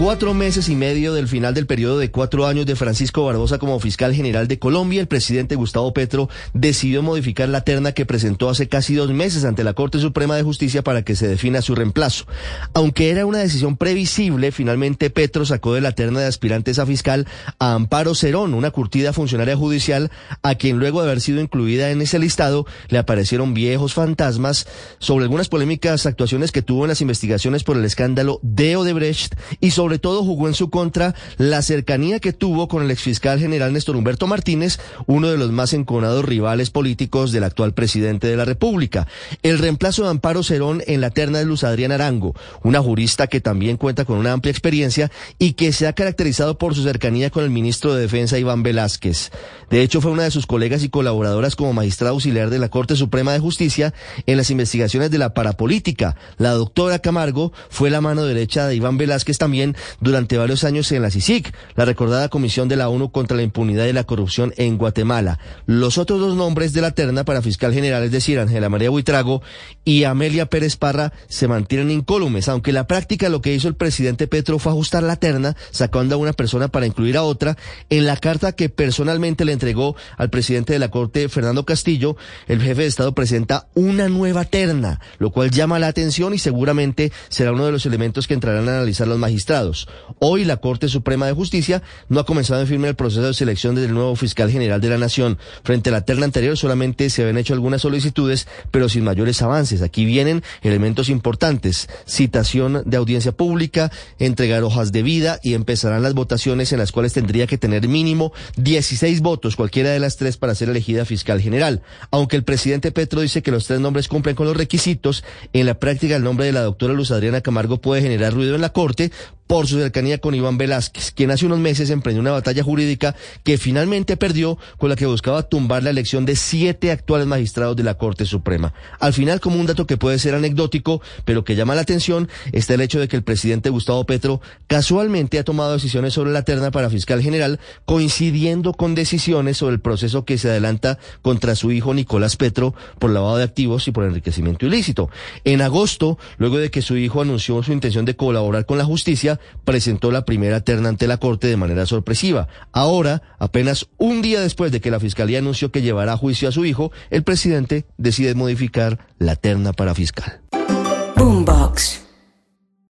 Cuatro meses y medio del final del periodo de cuatro años de Francisco Barbosa como fiscal general de Colombia, el presidente Gustavo Petro decidió modificar la terna que presentó hace casi dos meses ante la Corte Suprema de Justicia para que se defina su reemplazo. Aunque era una decisión previsible, finalmente Petro sacó de la terna de aspirantes a fiscal a Amparo Cerón, una curtida funcionaria judicial, a quien luego de haber sido incluida en ese listado le aparecieron viejos fantasmas sobre algunas polémicas actuaciones que tuvo en las investigaciones por el escándalo de Odebrecht y sobre sobre todo jugó en su contra la cercanía que tuvo con el exfiscal general Néstor Humberto Martínez, uno de los más enconados rivales políticos del actual presidente de la República. El reemplazo de Amparo Cerón en la terna de Luz Adrián Arango, una jurista que también cuenta con una amplia experiencia y que se ha caracterizado por su cercanía con el ministro de Defensa Iván Velázquez. De hecho, fue una de sus colegas y colaboradoras como magistrado auxiliar de la Corte Suprema de Justicia en las investigaciones de la parapolítica. La doctora Camargo fue la mano derecha de Iván Velázquez también durante varios años en la CICIC, la recordada Comisión de la ONU contra la Impunidad y la Corrupción en Guatemala. Los otros dos nombres de la terna para fiscal general, es decir, Ángela María Buitrago y Amelia Pérez Parra, se mantienen incólumes, aunque la práctica lo que hizo el presidente Petro fue ajustar la terna, sacando a una persona para incluir a otra. En la carta que personalmente le entregó al presidente de la Corte, Fernando Castillo, el jefe de Estado presenta una nueva terna, lo cual llama la atención y seguramente será uno de los elementos que entrarán a analizar los magistrados. Hoy la Corte Suprema de Justicia no ha comenzado en firme el proceso de selección del nuevo fiscal general de la Nación. Frente a la terna anterior solamente se habían hecho algunas solicitudes, pero sin mayores avances. Aquí vienen elementos importantes. Citación de audiencia pública, entregar hojas de vida y empezarán las votaciones en las cuales tendría que tener mínimo 16 votos, cualquiera de las tres, para ser elegida fiscal general. Aunque el presidente Petro dice que los tres nombres cumplen con los requisitos, en la práctica el nombre de la doctora Luz Adriana Camargo puede generar ruido en la Corte por su cercanía con Iván Velázquez, quien hace unos meses emprendió una batalla jurídica que finalmente perdió con la que buscaba tumbar la elección de siete actuales magistrados de la Corte Suprema. Al final, como un dato que puede ser anecdótico, pero que llama la atención, está el hecho de que el presidente Gustavo Petro casualmente ha tomado decisiones sobre la terna para fiscal general, coincidiendo con decisiones sobre el proceso que se adelanta contra su hijo Nicolás Petro por lavado de activos y por enriquecimiento ilícito. En agosto, luego de que su hijo anunció su intención de colaborar con la justicia, presentó la primera terna ante la Corte de manera sorpresiva. Ahora, apenas un día después de que la Fiscalía anunció que llevará a juicio a su hijo, el presidente decide modificar la terna para fiscal. Boombox.